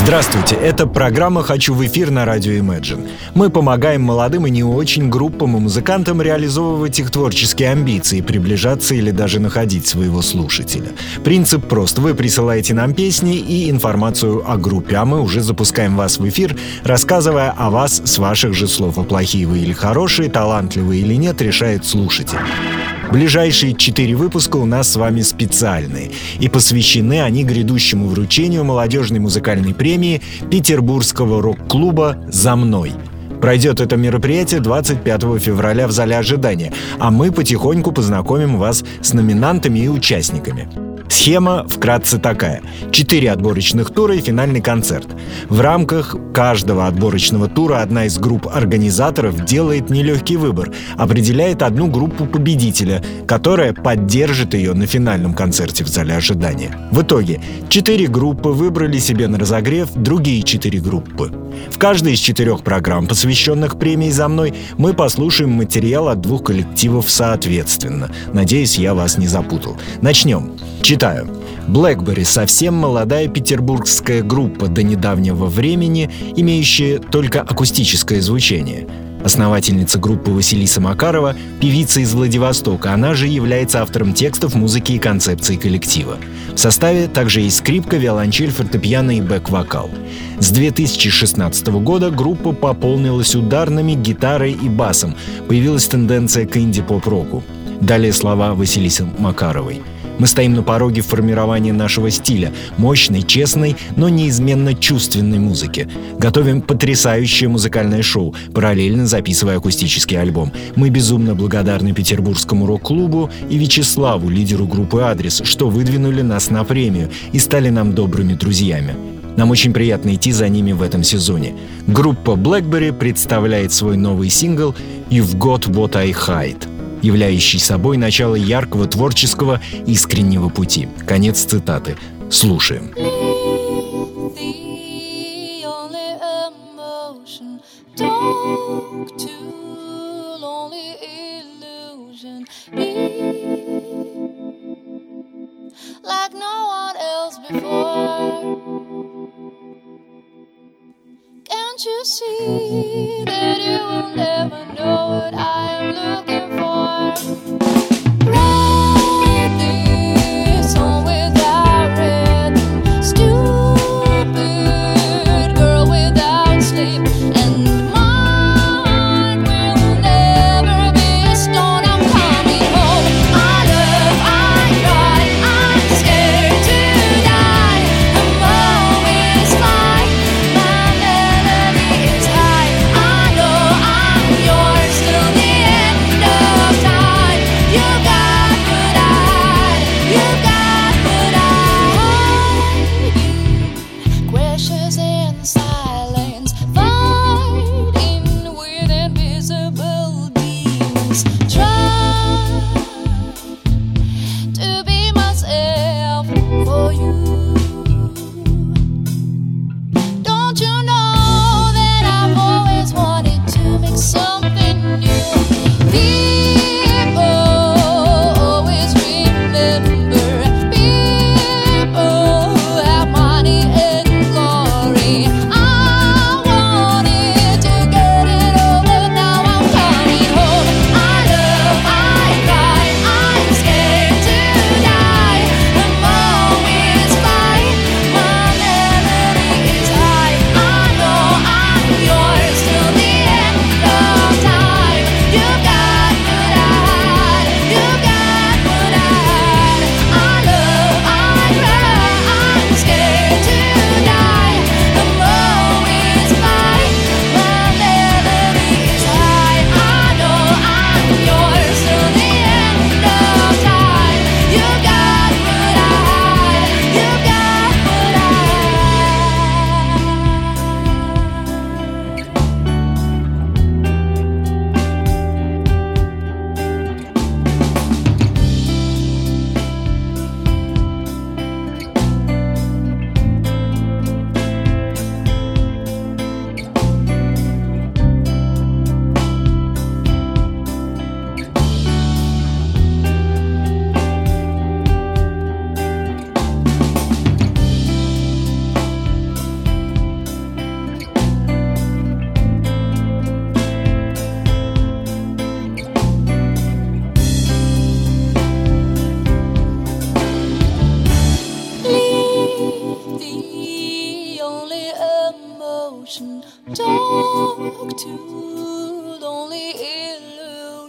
Здравствуйте, это программа «Хочу в эфир» на радио Imagine. Мы помогаем молодым и не очень группам и музыкантам реализовывать их творческие амбиции, приближаться или даже находить своего слушателя. Принцип прост. Вы присылаете нам песни и информацию о группе, а мы уже запускаем вас в эфир, рассказывая о вас с ваших же слов. А плохие вы или хорошие, талантливые или нет, решает слушатель. Ближайшие четыре выпуска у нас с вами специальные, и посвящены они грядущему вручению молодежной музыкальной премии Петербургского рок-клуба «За мной». Пройдет это мероприятие 25 февраля в зале ожидания, а мы потихоньку познакомим вас с номинантами и участниками. Схема вкратце такая. Четыре отборочных тура и финальный концерт. В рамках каждого отборочного тура одна из групп организаторов делает нелегкий выбор, определяет одну группу победителя, которая поддержит ее на финальном концерте в зале ожидания. В итоге четыре группы выбрали себе на разогрев другие четыре группы. В каждой из четырех программ, посвященных премии «За мной», мы послушаем материал от двух коллективов соответственно. Надеюсь, я вас не запутал. Начнем. Читаю. Blackberry — совсем молодая петербургская группа до недавнего времени, имеющая только акустическое звучание — Основательница группы Василиса Макарова – певица из Владивостока, она же является автором текстов, музыки и концепции коллектива. В составе также есть скрипка, виолончель, фортепиано и бэк-вокал. С 2016 года группа пополнилась ударными, гитарой и басом. Появилась тенденция к инди-поп-року. Далее слова Василисы Макаровой – мы стоим на пороге формирования нашего стиля, мощной, честной, но неизменно чувственной музыки. Готовим потрясающее музыкальное шоу, параллельно записывая акустический альбом. Мы безумно благодарны Петербургскому рок-клубу и Вячеславу, лидеру группы «Адрес», что выдвинули нас на премию и стали нам добрыми друзьями. Нам очень приятно идти за ними в этом сезоне. Группа Blackberry представляет свой новый сингл «You've Got What I Hide» являющий собой начало яркого творческого искреннего пути. Конец цитаты. Слушаем. Can't you see that you will never know what I am looking Thank you.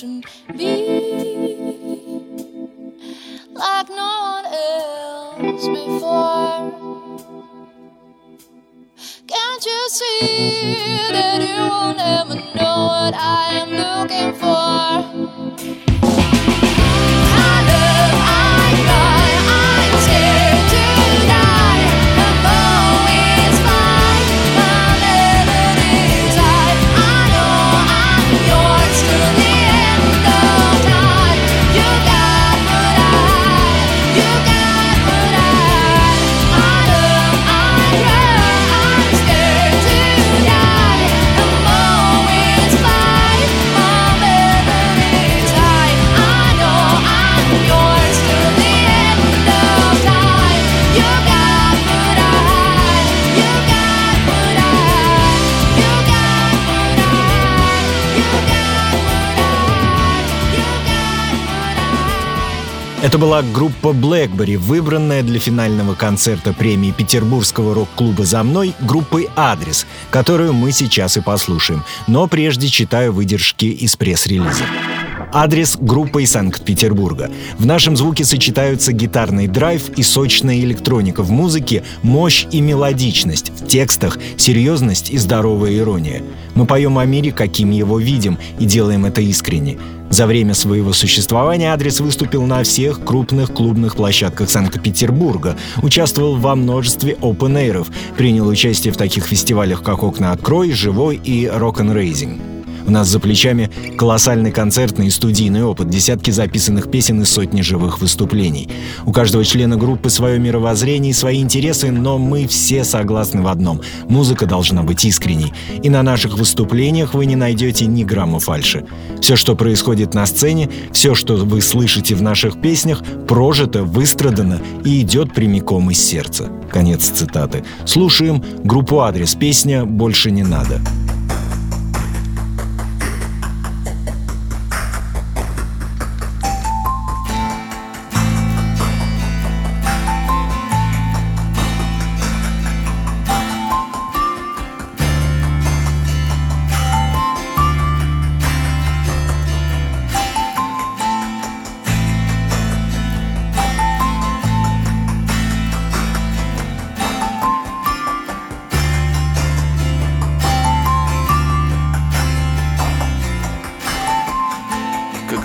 Be like no one else before. Can't you see that you will never know what I am looking for? Это была группа Blackberry, выбранная для финального концерта премии Петербургского рок-клуба «За мной» группой «Адрес», которую мы сейчас и послушаем. Но прежде читаю выдержки из пресс-релиза. Адрес группы из Санкт-Петербурга. В нашем звуке сочетаются гитарный драйв и сочная электроника в музыке, мощь и мелодичность, в текстах серьезность и здоровая ирония. Мы поем о мире, каким его видим, и делаем это искренне. За время своего существования адрес выступил на всех крупных клубных площадках Санкт-Петербурга, участвовал во множестве open принял участие в таких фестивалях, как «Окна открой», «Живой» и «Rock and Raising». У нас за плечами колоссальный концертный и студийный опыт, десятки записанных песен и сотни живых выступлений. У каждого члена группы свое мировоззрение и свои интересы, но мы все согласны в одном — музыка должна быть искренней. И на наших выступлениях вы не найдете ни грамма фальши. Все, что происходит на сцене, все, что вы слышите в наших песнях, прожито, выстрадано и идет прямиком из сердца. Конец цитаты. Слушаем группу «Адрес». Песня «Больше не надо».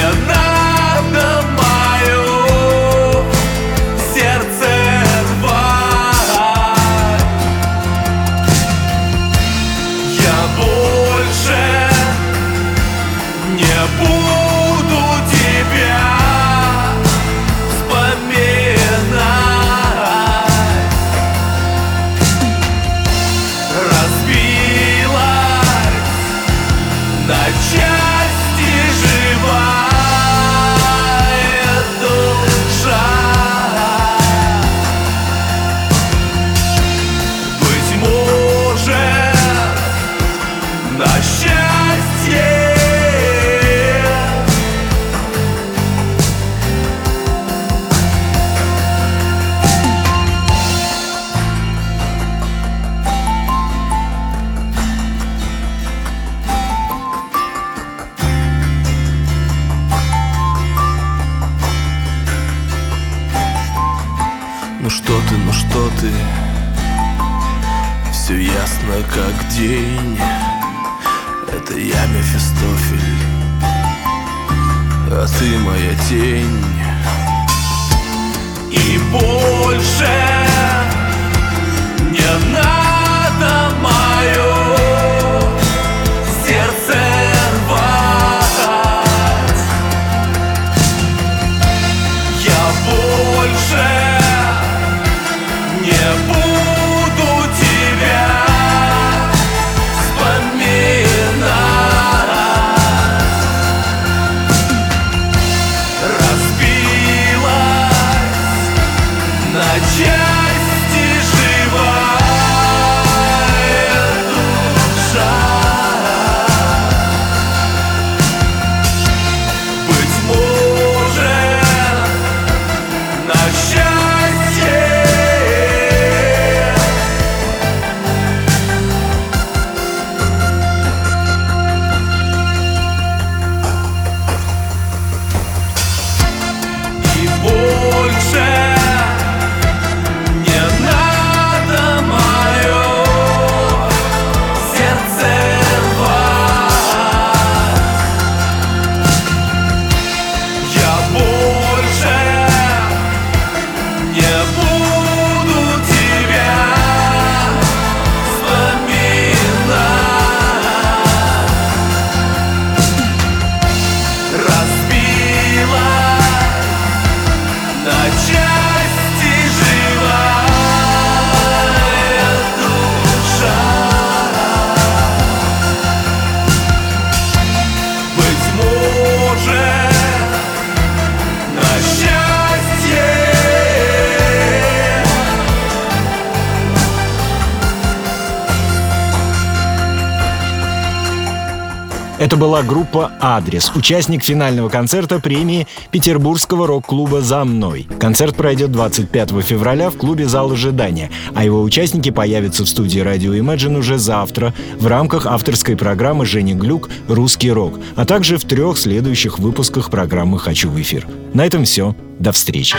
i'm nada как день. Это я Мефистофель А ты моя тень. Это была группа «Адрес», участник финального концерта премии Петербургского рок-клуба «За мной». Концерт пройдет 25 февраля в клубе «Зал ожидания», а его участники появятся в студии радио Imagine уже завтра в рамках авторской программы Жени Глюк «Русский рок», а также в трех следующих выпусках программы «Хочу в эфир». На этом все. До встречи.